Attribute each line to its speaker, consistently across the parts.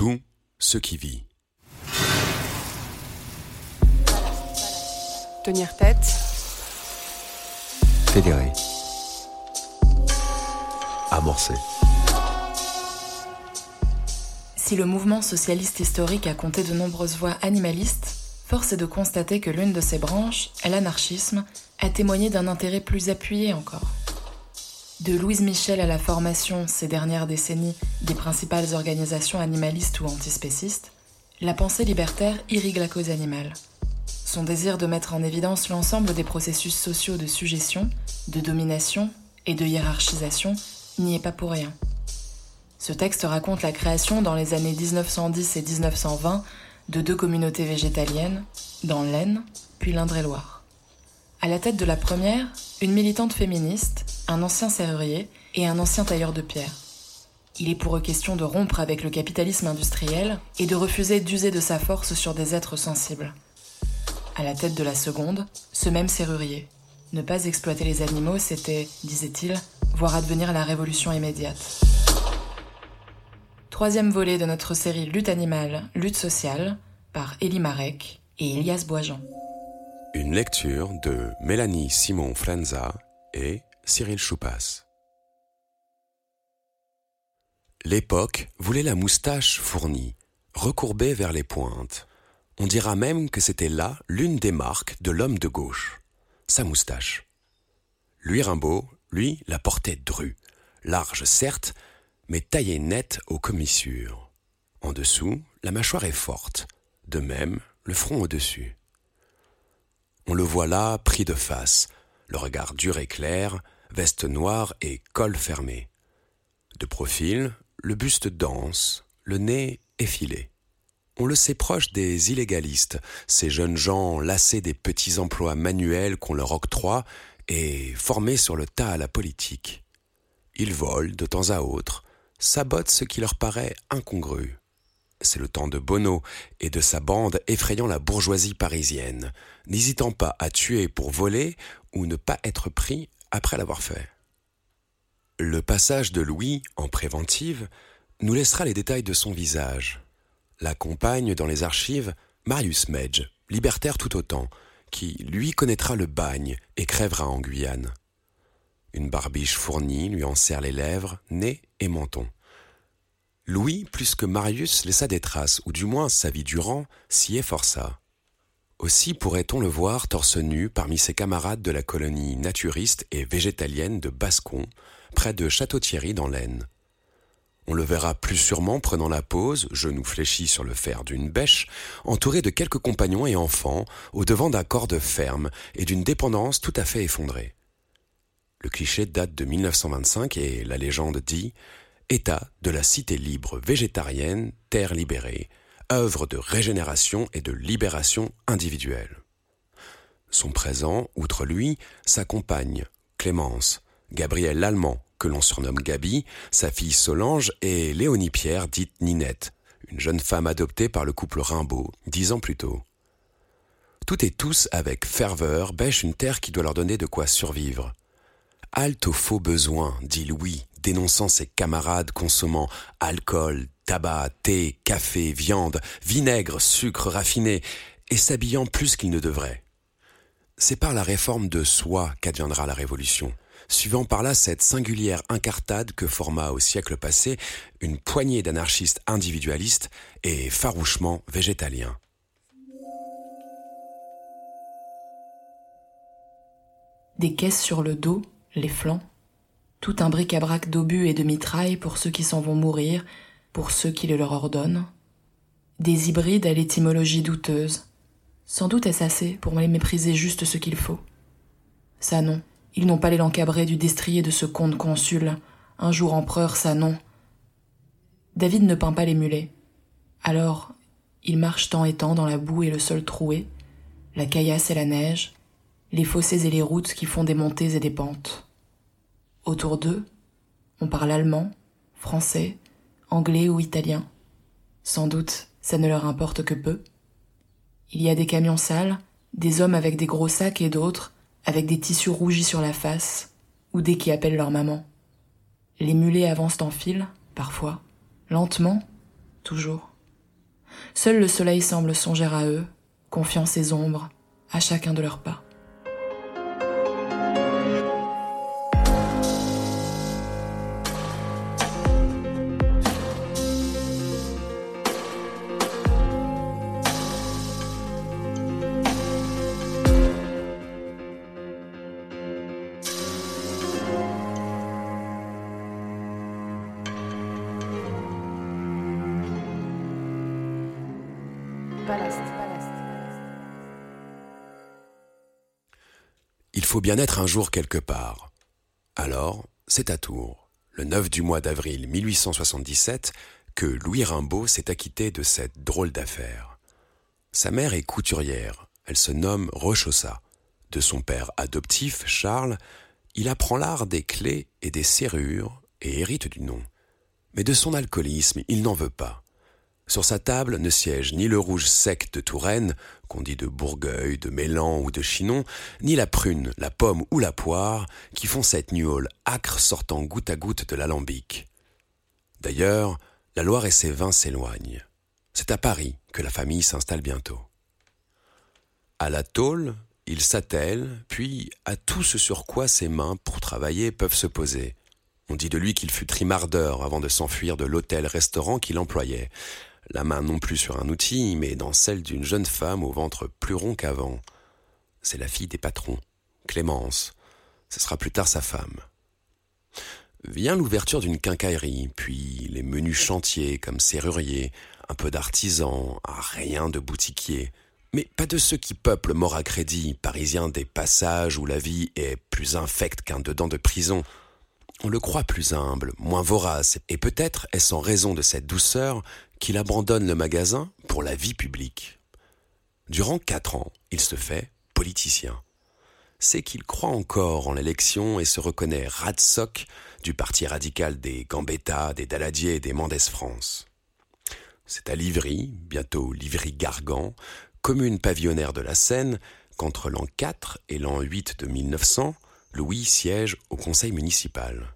Speaker 1: Tout ce qui vit.
Speaker 2: Tenir tête.
Speaker 3: Fédérer. Amorcer.
Speaker 4: Si le mouvement socialiste historique a compté de nombreuses voix animalistes, force est de constater que l'une de ses branches, l'anarchisme, a témoigné d'un intérêt plus appuyé encore. De Louise Michel à la formation ces dernières décennies des principales organisations animalistes ou antispécistes, la pensée libertaire irrigue la cause animale. Son désir de mettre en évidence l'ensemble des processus sociaux de suggestion, de domination et de hiérarchisation n'y est pas pour rien. Ce texte raconte la création dans les années 1910 et 1920 de deux communautés végétaliennes, dans l'Aisne puis l'Indre-et-Loire. À la tête de la première, une militante féministe, un ancien serrurier et un ancien tailleur de pierre. Il est pour eux question de rompre avec le capitalisme industriel et de refuser d'user de sa force sur des êtres sensibles. À la tête de la seconde, ce même serrurier. Ne pas exploiter les animaux, c'était, disait-il, voir advenir la révolution immédiate troisième volet de notre série Lutte animale, lutte sociale, par Elie Marek et Elias Boisjean.
Speaker 1: Une lecture de Mélanie Simon Flanza et Cyril Choupas. L'époque voulait la moustache fournie, recourbée vers les pointes. On dira même que c'était là l'une des marques de l'homme de gauche, sa moustache. Lui Rimbaud, lui, la portait drue, large certes, mais taillée nette aux commissures. En dessous, la mâchoire est forte, de même le front au-dessus. On le voit là, pris de face, le regard dur et clair, veste noire et col fermé. De profil, le buste dense, le nez effilé. On le sait proche des illégalistes, ces jeunes gens lassés des petits emplois manuels qu'on leur octroie et formés sur le tas à la politique. Ils volent de temps à autre, sabotent ce qui leur paraît incongru. C'est le temps de Bono et de sa bande effrayant la bourgeoisie parisienne, n'hésitant pas à tuer pour voler ou ne pas être pris après l'avoir fait. Le passage de Louis en préventive nous laissera les détails de son visage. L'accompagne dans les archives Marius Medge, libertaire tout autant, qui lui connaîtra le bagne et crèvera en Guyane. Une barbiche fournie lui en serre les lèvres, nez et menton. Louis, plus que Marius, laissa des traces, ou du moins sa vie durant, s'y efforça. Aussi pourrait-on le voir torse nu parmi ses camarades de la colonie naturiste et végétalienne de Bascon, près de Château-Thierry dans l'Aisne. On le verra plus sûrement prenant la pose, genoux fléchis sur le fer d'une bêche, entouré de quelques compagnons et enfants, au devant d'un corps de ferme et d'une dépendance tout à fait effondrée. Le cliché date de 1925 et la légende dit État de la cité libre végétarienne, terre libérée, œuvre de régénération et de libération individuelle. Son présent, outre lui, sa compagne, Clémence, Gabrielle Lallemand, que l'on surnomme Gabi, sa fille Solange et Léonie Pierre, dite Ninette, une jeune femme adoptée par le couple Rimbaud, dix ans plus tôt. Toutes et tous, avec ferveur, bêchent une terre qui doit leur donner de quoi survivre, Halte aux faux besoins, dit Louis, dénonçant ses camarades consommant alcool, tabac, thé, café, viande, vinaigre, sucre raffiné, et s'habillant plus qu'ils ne devraient. C'est par la réforme de soi qu'adviendra la révolution, suivant par là cette singulière incartade que forma au siècle passé une poignée d'anarchistes individualistes et farouchement végétaliens.
Speaker 4: Des caisses sur le dos, les flancs, tout un bric-à-brac d'obus et de mitrailles pour ceux qui s'en vont mourir, pour ceux qui le leur ordonnent, des hybrides à l'étymologie douteuse. Sans doute est-ce assez pour les mépriser juste ce qu'il faut. Ça non, ils n'ont pas l'élan cabré du destrier de ce comte consul, un jour empereur, ça non. David ne peint pas les mulets. Alors, ils marchent temps et temps dans la boue et le sol troué, la caillasse et la neige, les fossés et les routes qui font des montées et des pentes. Autour d'eux, on parle allemand, français, anglais ou italien. Sans doute, ça ne leur importe que peu. Il y a des camions sales, des hommes avec des gros sacs et d'autres avec des tissus rougis sur la face, ou des qui appellent leur maman. Les mulets avancent en file, parfois, lentement, toujours. seul le soleil semble songer à eux, confiant ses ombres à chacun de leurs pas.
Speaker 1: Faut bien être un jour quelque part. Alors, c'est à Tours, le 9 du mois d'avril 1877, que Louis Rimbaud s'est acquitté de cette drôle d'affaire. Sa mère est couturière, elle se nomme Rochossa. De son père adoptif, Charles, il apprend l'art des clés et des serrures et hérite du nom. Mais de son alcoolisme, il n'en veut pas. Sur sa table ne siège ni le rouge sec de Touraine, qu'on dit de Bourgueil, de Mélan ou de Chinon, ni la prune, la pomme ou la poire, qui font cette nuole âcre sortant goutte à goutte de l'alambic. D'ailleurs, la Loire et ses vins s'éloignent. C'est à Paris que la famille s'installe bientôt. À la tôle, il s'attelle, puis à tout ce sur quoi ses mains, pour travailler, peuvent se poser. On dit de lui qu'il fut trimardeur avant de s'enfuir de l'hôtel-restaurant qu'il employait, la main non plus sur un outil, mais dans celle d'une jeune femme au ventre plus rond qu'avant. C'est la fille des patrons, Clémence. Ce sera plus tard sa femme. Vient l'ouverture d'une quincaillerie, puis les menus chantiers comme serrurier, un peu d'artisans, rien de boutiquier. Mais pas de ceux qui peuplent mort à crédit, parisiens des passages où la vie est plus infecte qu'un dedans de prison. On le croit plus humble, moins vorace, et peut-être est-ce en raison de cette douceur qu'il abandonne le magasin pour la vie publique. Durant quatre ans, il se fait politicien. C'est qu'il croit encore en l'élection et se reconnaît radsoc du parti radical des Gambetta, des Daladier et des Mendès France. C'est à Livry, bientôt Livry-Gargan, commune pavillonnaire de la Seine, qu'entre l'an 4 et l'an 8 de 1900, Louis siège au conseil municipal.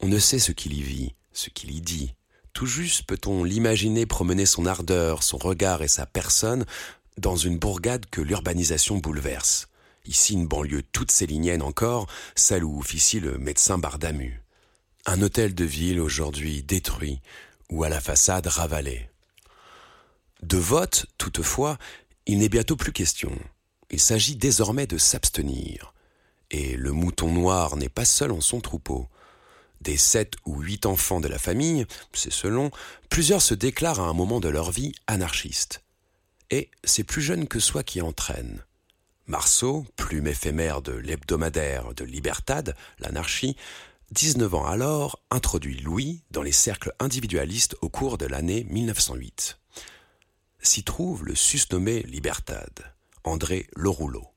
Speaker 1: On ne sait ce qu'il y vit, ce qu'il y dit, tout juste peut-on l'imaginer promener son ardeur, son regard et sa personne dans une bourgade que l'urbanisation bouleverse. Ici une banlieue toute célinienne encore, celle où officie le médecin Bardamu. Un hôtel de ville aujourd'hui détruit ou à la façade ravalée. De vote, toutefois, il n'est bientôt plus question. Il s'agit désormais de s'abstenir. Et le mouton noir n'est pas seul en son troupeau. Des sept ou huit enfants de la famille, c'est selon, plusieurs se déclarent à un moment de leur vie anarchistes. Et c'est plus jeune que soi qui entraîne. Marceau, plume éphémère de l'hebdomadaire de Libertad, l'anarchie, 19 ans alors, introduit Louis dans les cercles individualistes au cours de l'année 1908. S'y trouve le susnommé Libertad, André Lerouleau,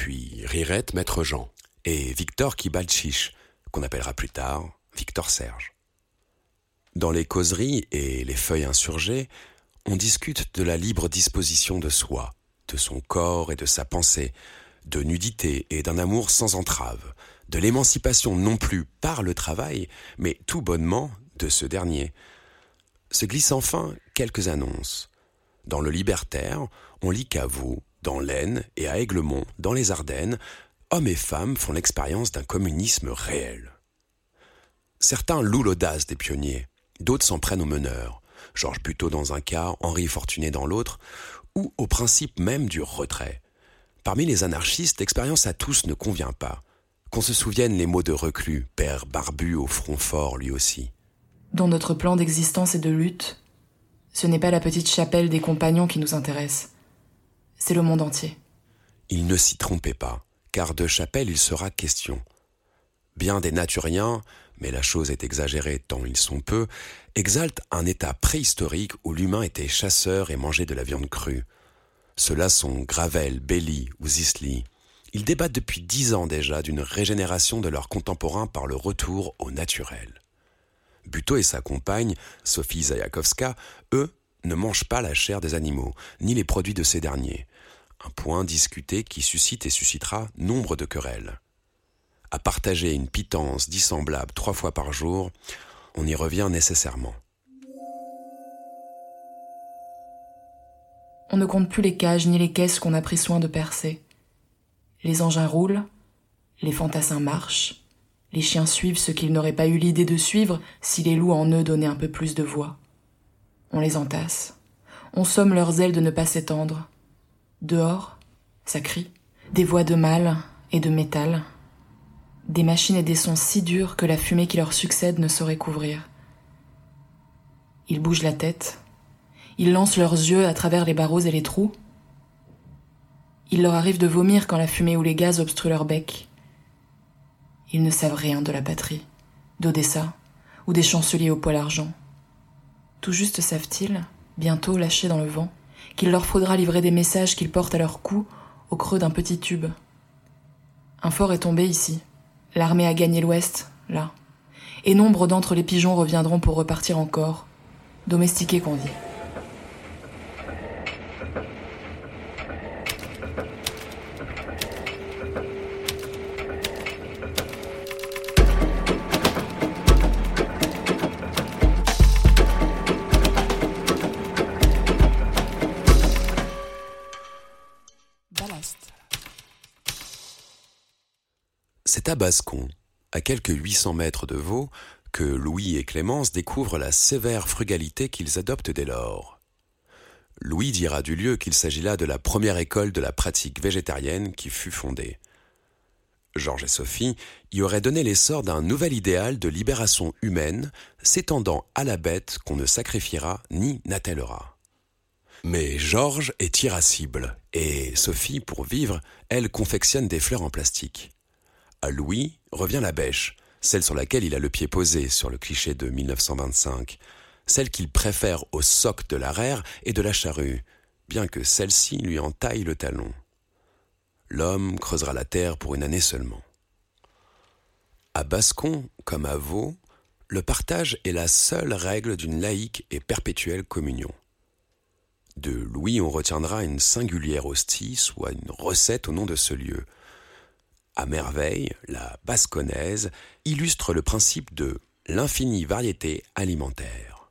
Speaker 1: puis Rirette Maître Jean et Victor Kibalchich, qu'on appellera plus tard Victor Serge. Dans les causeries et les feuilles insurgées, on discute de la libre disposition de soi, de son corps et de sa pensée, de nudité et d'un amour sans entrave, de l'émancipation non plus par le travail, mais tout bonnement de ce dernier. Se glissent enfin quelques annonces. Dans le Libertaire, on lit qu'à vous, dans l'Aisne et à Aiglemont, dans les Ardennes, hommes et femmes font l'expérience d'un communisme réel. Certains louent l'audace des pionniers, d'autres s'en prennent aux meneurs, Georges Buteau dans un cas, Henri Fortuné dans l'autre, ou au principe même du retrait. Parmi les anarchistes, l'expérience à tous ne convient pas. Qu'on se souvienne les mots de reclus, père barbu au front fort lui aussi.
Speaker 4: Dans notre plan d'existence et de lutte, ce n'est pas la petite chapelle des compagnons qui nous intéresse, c'est le monde entier.
Speaker 1: Il ne s'y trompait pas, car de chapelle il sera question. Bien des naturiens, mais la chose est exagérée tant ils sont peu, exaltent un état préhistorique où l'humain était chasseur et mangeait de la viande crue. Ceux-là sont Gravel, Belly ou Zisli. Ils débattent depuis dix ans déjà d'une régénération de leurs contemporains par le retour au naturel. Buteau et sa compagne, Sophie Zayakovska, eux, ne mangent pas la chair des animaux, ni les produits de ces derniers. Un point discuté qui suscite et suscitera nombre de querelles à partager une pitance dissemblable trois fois par jour, on y revient nécessairement.
Speaker 4: On ne compte plus les cages ni les caisses qu'on a pris soin de percer. Les engins roulent, les fantassins marchent, les chiens suivent ce qu'ils n'auraient pas eu l'idée de suivre si les loups en eux donnaient un peu plus de voix. On les entasse. On somme leurs ailes de ne pas s'étendre. Dehors, ça crie. Des voix de mâle et de métal. Des machines et des sons si durs que la fumée qui leur succède ne saurait couvrir. Ils bougent la tête. Ils lancent leurs yeux à travers les barreaux et les trous. Il leur arrive de vomir quand la fumée ou les gaz obstruent leur bec. Ils ne savent rien de la patrie, d'Odessa ou des chanceliers au poil argent. Tout juste savent-ils, bientôt lâchés dans le vent, qu'il leur faudra livrer des messages qu'ils portent à leur cou au creux d'un petit tube. Un fort est tombé ici. L'armée a gagné l'ouest, là. Et nombre d'entre les pigeons reviendront pour repartir encore, domestiqués qu'on dit.
Speaker 1: C'est à quelques 800 mètres de Vaux, que Louis et Clémence découvrent la sévère frugalité qu'ils adoptent dès lors. Louis dira du lieu qu'il s'agit là de la première école de la pratique végétarienne qui fut fondée. Georges et Sophie y auraient donné l'essor d'un nouvel idéal de libération humaine s'étendant à la bête qu'on ne sacrifiera ni n'attellera. Mais Georges est irascible et Sophie, pour vivre, elle confectionne des fleurs en plastique. À Louis revient la bêche, celle sur laquelle il a le pied posé sur le cliché de 1925, celle qu'il préfère au soc de l'arère et de la charrue, bien que celle-ci lui entaille le talon. L'homme creusera la terre pour une année seulement. À Bascon, comme à Vaux, le partage est la seule règle d'une laïque et perpétuelle communion. De Louis, on retiendra une singulière hostie, soit une recette au nom de ce lieu, à merveille, la basconnaise illustre le principe de l'infinie variété alimentaire.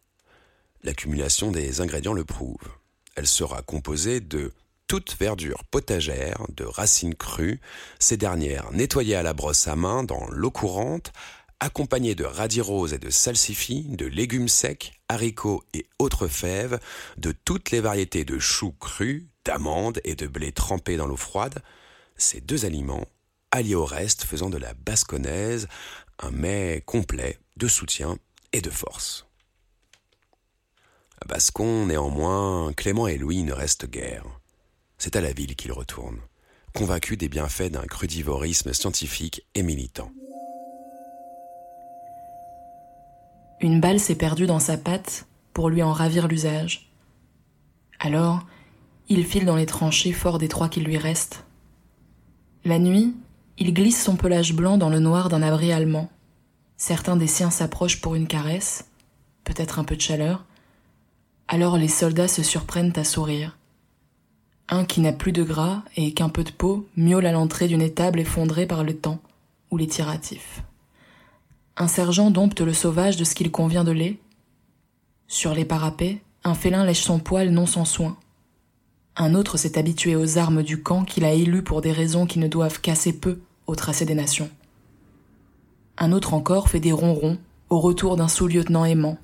Speaker 1: L'accumulation des ingrédients le prouve. Elle sera composée de toute verdure potagère, de racines crues, ces dernières nettoyées à la brosse à main dans l'eau courante, accompagnées de radis roses et de salsifis, de légumes secs, haricots et autres fèves, de toutes les variétés de choux crus, d'amandes et de blé trempés dans l'eau froide, ces deux aliments allié au reste faisant de la basconnaise un mets complet de soutien et de force. À Bascon, néanmoins, Clément et Louis ne restent guère. C'est à la ville qu'ils retournent, convaincus des bienfaits d'un crudivorisme scientifique et militant.
Speaker 4: Une balle s'est perdue dans sa patte pour lui en ravir l'usage. Alors, il file dans les tranchées fort des trois qu'il lui reste. La nuit, il glisse son pelage blanc dans le noir d'un abri allemand. Certains des siens s'approchent pour une caresse, peut-être un peu de chaleur. Alors les soldats se surprennent à sourire. Un qui n'a plus de gras et qu'un peu de peau miaule à l'entrée d'une étable effondrée par le temps ou les tiratifs. Un sergent dompte le sauvage de ce qu'il convient de lait. Sur les parapets, un félin lèche son poil non sans soin. Un autre s'est habitué aux armes du camp qu'il a élu pour des raisons qui ne doivent qu'assez peu au tracé des nations. Un autre encore fait des ronrons au retour d'un sous-lieutenant aimant.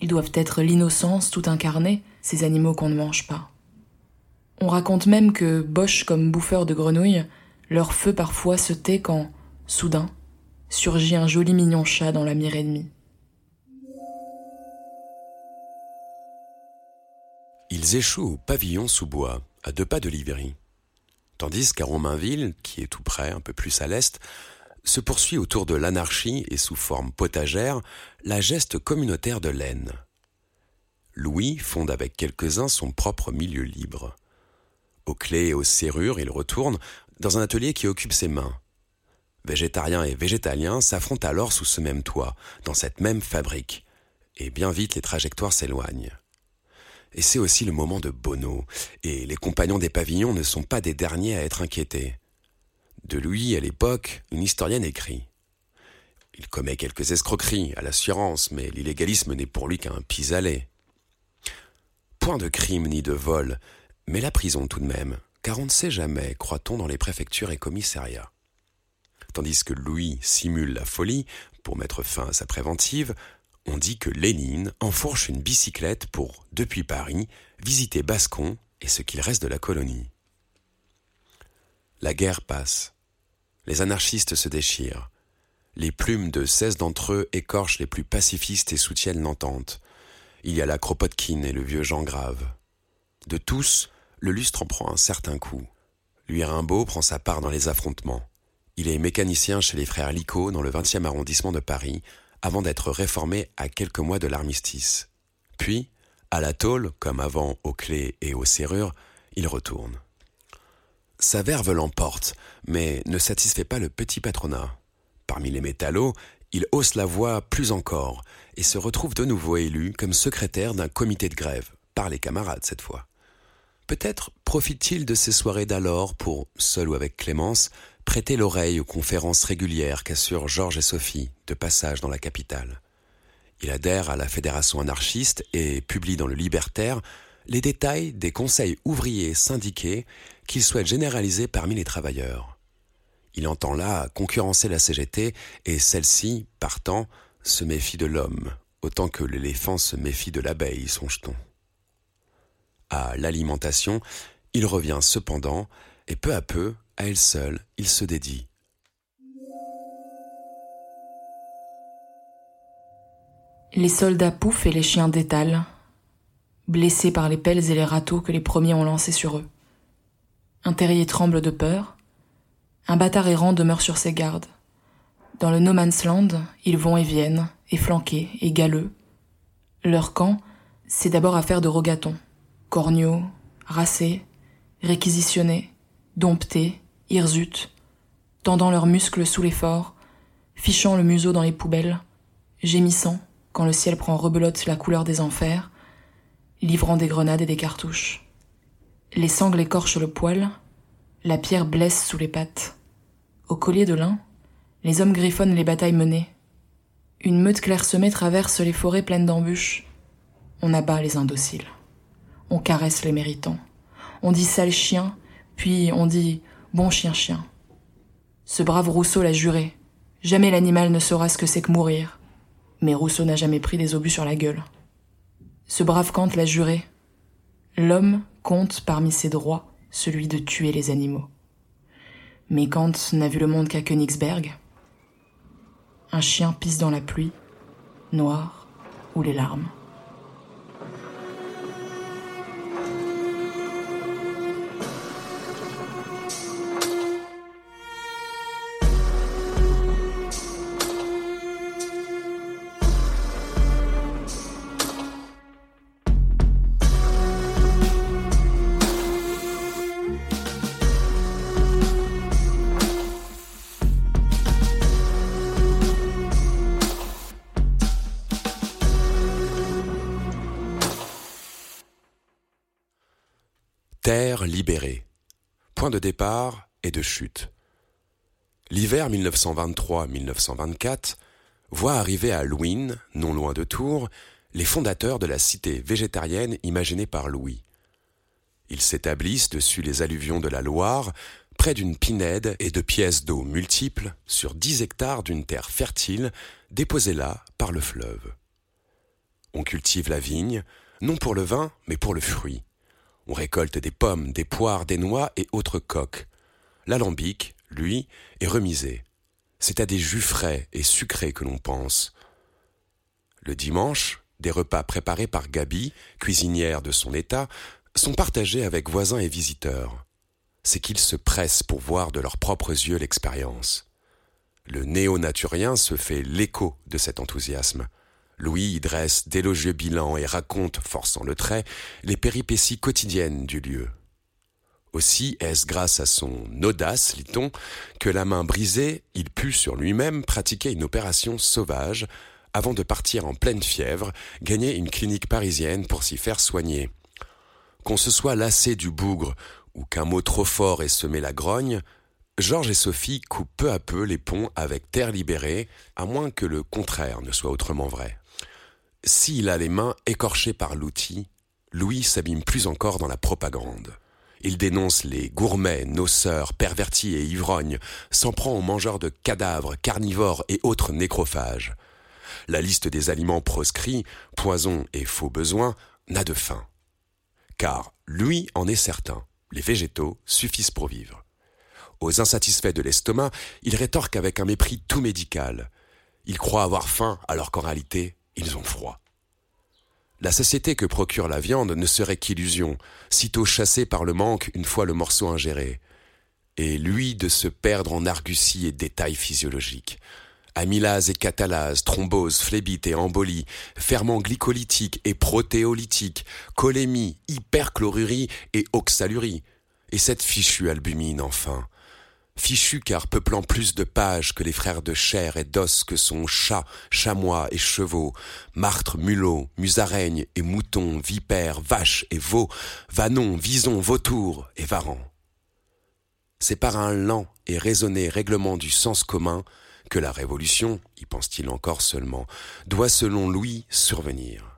Speaker 4: Ils doivent être l'innocence tout incarnée, ces animaux qu'on ne mange pas. On raconte même que, boches comme bouffeurs de grenouilles, leur feu parfois se tait quand, soudain, surgit un joli mignon chat dans la mire ennemie.
Speaker 1: Ils échouent au pavillon sous bois, à deux pas de Livry. Tandis qu'à Romainville, qui est tout près, un peu plus à l'est, se poursuit autour de l'anarchie et sous forme potagère la geste communautaire de laine. Louis fonde avec quelques-uns son propre milieu libre. Aux clés et aux serrures, il retourne dans un atelier qui occupe ses mains. Végétariens et végétaliens s'affrontent alors sous ce même toit, dans cette même fabrique, et bien vite les trajectoires s'éloignent. Et c'est aussi le moment de Bono, et les compagnons des pavillons ne sont pas des derniers à être inquiétés. De lui, à l'époque, une historienne écrit. Il commet quelques escroqueries à l'assurance, mais l'illégalisme n'est pour lui qu'un pis-aller. Point de crime ni de vol, mais la prison tout de même, car on ne sait jamais, croit-on, dans les préfectures et commissariats. Tandis que Louis simule la folie pour mettre fin à sa préventive, on dit que Lénine enfourche une bicyclette pour, depuis Paris, visiter Bascon et ce qu'il reste de la colonie. La guerre passe. Les anarchistes se déchirent. Les plumes de seize d'entre eux écorchent les plus pacifistes et soutiennent l'entente. Il y a la Kropotkin et le vieux Jean Grave. De tous, le lustre en prend un certain coup. Lui Rimbaud prend sa part dans les affrontements. Il est mécanicien chez les frères Licot dans le 20e arrondissement de Paris, avant d'être réformé à quelques mois de l'armistice. Puis, à la tôle, comme avant aux clés et aux serrures, il retourne. Sa verve l'emporte, mais ne satisfait pas le petit patronat. Parmi les métallos, il hausse la voix plus encore et se retrouve de nouveau élu comme secrétaire d'un comité de grève, par les camarades cette fois. Peut-être profite-t-il de ces soirées d'alors pour, seul ou avec Clémence, prêter l'oreille aux conférences régulières qu'assurent Georges et Sophie, de passage dans la capitale. Il adhère à la fédération anarchiste et publie dans le Libertaire les détails des conseils ouvriers syndiqués qu'il souhaite généraliser parmi les travailleurs. Il entend là concurrencer la CGT et celle-ci, partant, se méfie de l'homme, autant que l'éléphant se méfie de l'abeille, songe-t-on à l'alimentation, il revient cependant, et peu à peu, à elle seule, il se dédie.
Speaker 4: Les soldats pouffent et les chiens détalent, blessés par les pelles et les râteaux que les premiers ont lancés sur eux. Un terrier tremble de peur, un bâtard errant demeure sur ses gardes. Dans le no man's land, ils vont et viennent, efflanqués et galeux. Leur camp, c'est d'abord affaire de rogatons corneaux, racés, réquisitionnés, domptés, hirsutes, tendant leurs muscles sous l'effort, fichant le museau dans les poubelles, gémissant quand le ciel prend rebelote la couleur des enfers, livrant des grenades et des cartouches. Les sangles écorchent le poil, la pierre blesse sous les pattes. Au collier de lin, les hommes griffonnent les batailles menées. Une meute clairsemée traverse les forêts pleines d'embûches. On abat les indociles on caresse les méritants. On dit sale chien, puis on dit bon chien chien. Ce brave Rousseau l'a juré. Jamais l'animal ne saura ce que c'est que mourir. Mais Rousseau n'a jamais pris des obus sur la gueule. Ce brave Kant l'a juré. L'homme compte parmi ses droits celui de tuer les animaux. Mais Kant n'a vu le monde qu'à Königsberg. Un chien pisse dans la pluie, noire, ou les larmes.
Speaker 1: Terre libérée. Point de départ et de chute. L'hiver 1923-1924 voit arriver à Louine, non loin de Tours, les fondateurs de la cité végétarienne imaginée par Louis. Ils s'établissent dessus les alluvions de la Loire, près d'une pinède et de pièces d'eau multiples, sur dix hectares d'une terre fertile, déposée là par le fleuve. On cultive la vigne, non pour le vin, mais pour le fruit. On récolte des pommes, des poires, des noix et autres coques. L'alambic, lui, est remisé. C'est à des jus frais et sucrés que l'on pense. Le dimanche, des repas préparés par Gabi, cuisinière de son état, sont partagés avec voisins et visiteurs. C'est qu'ils se pressent pour voir de leurs propres yeux l'expérience. Le néo-naturien se fait l'écho de cet enthousiasme. Louis y dresse d'élogieux bilans et raconte, forçant le trait, les péripéties quotidiennes du lieu. Aussi est-ce grâce à son audace, lit-on, que la main brisée, il put sur lui-même pratiquer une opération sauvage, avant de partir en pleine fièvre, gagner une clinique parisienne pour s'y faire soigner. Qu'on se soit lassé du bougre, ou qu'un mot trop fort ait semé la grogne, Georges et Sophie coupent peu à peu les ponts avec terre libérée, à moins que le contraire ne soit autrement vrai. S'il a les mains écorchées par l'outil, Louis s'abîme plus encore dans la propagande. Il dénonce les gourmets, noceurs, pervertis et ivrognes, s'en prend aux mangeurs de cadavres, carnivores et autres nécrophages. La liste des aliments proscrits, poisons et faux besoins, n'a de fin. Car lui en est certain, les végétaux suffisent pour vivre. Aux insatisfaits de l'estomac, il rétorque avec un mépris tout médical. Ils croient avoir faim alors qu'en réalité, ils ont froid. La satiété que procure la viande ne serait qu'illusion, sitôt chassée par le manque une fois le morceau ingéré. Et lui de se perdre en arguties et détails physiologiques. Amylase et catalase, thrombose, phlébite et embolie, ferments glycolytiques et protéolytiques, cholémie, hyperchlorurie et oxalurie. Et cette fichue albumine, enfin, fichu car peuplant plus de pages que les frères de chair et d'os que sont chats, chamois et chevaux, martres, mulots, musaraignes et moutons, vipères, vaches et veaux, vanons, visons, vautours et varans. C'est par un lent et raisonné règlement du sens commun que la révolution, y pense-t-il encore seulement, doit selon Louis survenir.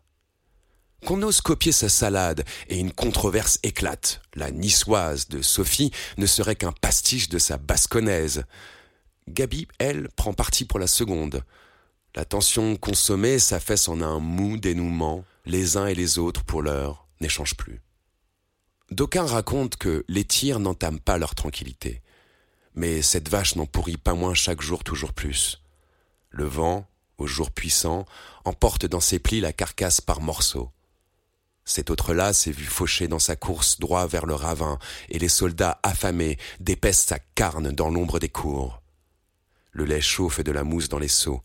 Speaker 1: Qu'on ose copier sa salade et une controverse éclate. La niçoise de Sophie ne serait qu'un pastiche de sa basconnaise. Gabi, elle, prend parti pour la seconde. La tension consommée s'affaisse en un mou dénouement. Les uns et les autres, pour l'heure, n'échangent plus. D'aucuns racontent que les tirs n'entament pas leur tranquillité. Mais cette vache n'en pourrit pas moins chaque jour toujours plus. Le vent, au jour puissant, emporte dans ses plis la carcasse par morceaux. Cet autre-là s'est vu faucher dans sa course droit vers le ravin, et les soldats affamés dépècent sa carne dans l'ombre des cours. Le lait chauffe de la mousse dans les seaux.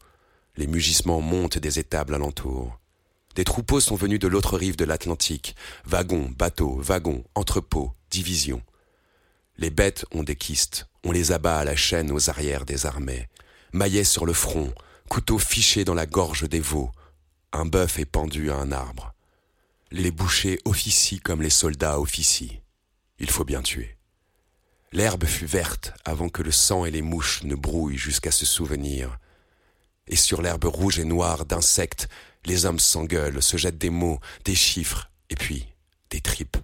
Speaker 1: Les mugissements montent des étables alentour. Des troupeaux sont venus de l'autre rive de l'Atlantique. Wagons, bateaux, wagons, entrepôts, divisions. Les bêtes ont des kystes. On les abat à la chaîne aux arrières des armées. Maillets sur le front, couteaux fichés dans la gorge des veaux. Un bœuf est pendu à un arbre. Les bouchers officient comme les soldats officient. Il faut bien tuer. L'herbe fut verte avant que le sang et les mouches ne brouillent jusqu'à se souvenir. Et sur l'herbe rouge et noire d'insectes, les hommes s'engueulent, se jettent des mots, des chiffres, et puis des tripes.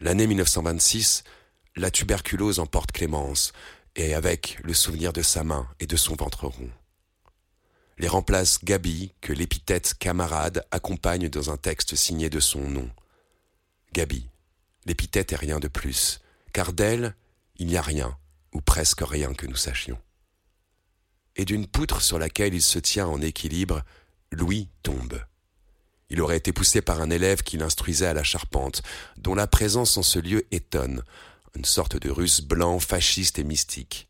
Speaker 1: L'année 1926, la tuberculose emporte Clémence, et avec le souvenir de sa main et de son ventre rond les remplace Gabi, que l'épithète camarade accompagne dans un texte signé de son nom. Gabi, l'épithète est rien de plus, car d'elle, il n'y a rien, ou presque rien que nous sachions. Et d'une poutre sur laquelle il se tient en équilibre, Louis tombe. Il aurait été poussé par un élève qui l'instruisait à la charpente, dont la présence en ce lieu étonne, une sorte de russe blanc fasciste et mystique.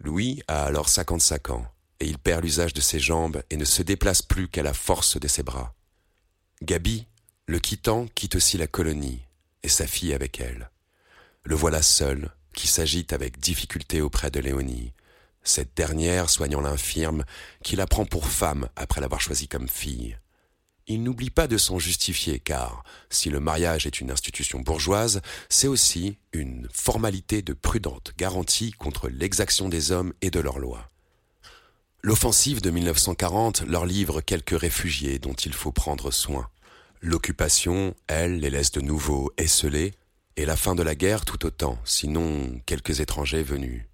Speaker 1: Louis a alors cinquante-cinq ans et il perd l'usage de ses jambes et ne se déplace plus qu'à la force de ses bras. Gabi, le quittant, quitte aussi la colonie, et sa fille avec elle. Le voilà seul, qui s'agite avec difficulté auprès de Léonie, cette dernière soignant l'infirme, qui la prend pour femme après l'avoir choisie comme fille. Il n'oublie pas de s'en justifier, car si le mariage est une institution bourgeoise, c'est aussi une formalité de prudente garantie contre l'exaction des hommes et de leurs lois. L'offensive de 1940 leur livre quelques réfugiés dont il faut prendre soin. L'occupation, elle, les laisse de nouveau esselés, et la fin de la guerre tout autant, sinon quelques étrangers venus.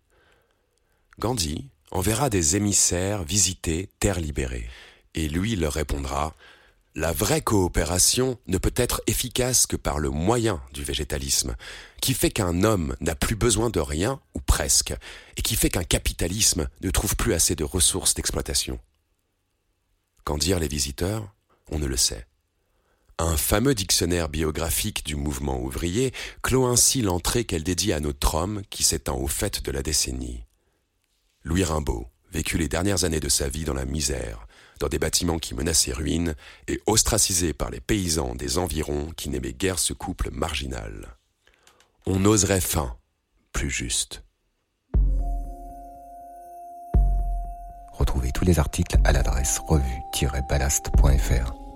Speaker 1: Gandhi enverra des émissaires visiter Terre libérée, et lui leur répondra la vraie coopération ne peut être efficace que par le moyen du végétalisme, qui fait qu'un homme n'a plus besoin de rien, ou presque, et qui fait qu'un capitalisme ne trouve plus assez de ressources d'exploitation. Qu'en dire les visiteurs? On ne le sait. Un fameux dictionnaire biographique du mouvement ouvrier clôt ainsi l'entrée qu'elle dédie à notre homme qui s'étend au fait de la décennie. Louis Rimbaud vécut les dernières années de sa vie dans la misère, dans des bâtiments qui menaçaient ruine et ostracisés par les paysans des environs qui n'aimaient guère ce couple marginal. On oserait fin, plus juste.
Speaker 2: Retrouvez tous les articles à l'adresse revue-ballast.fr.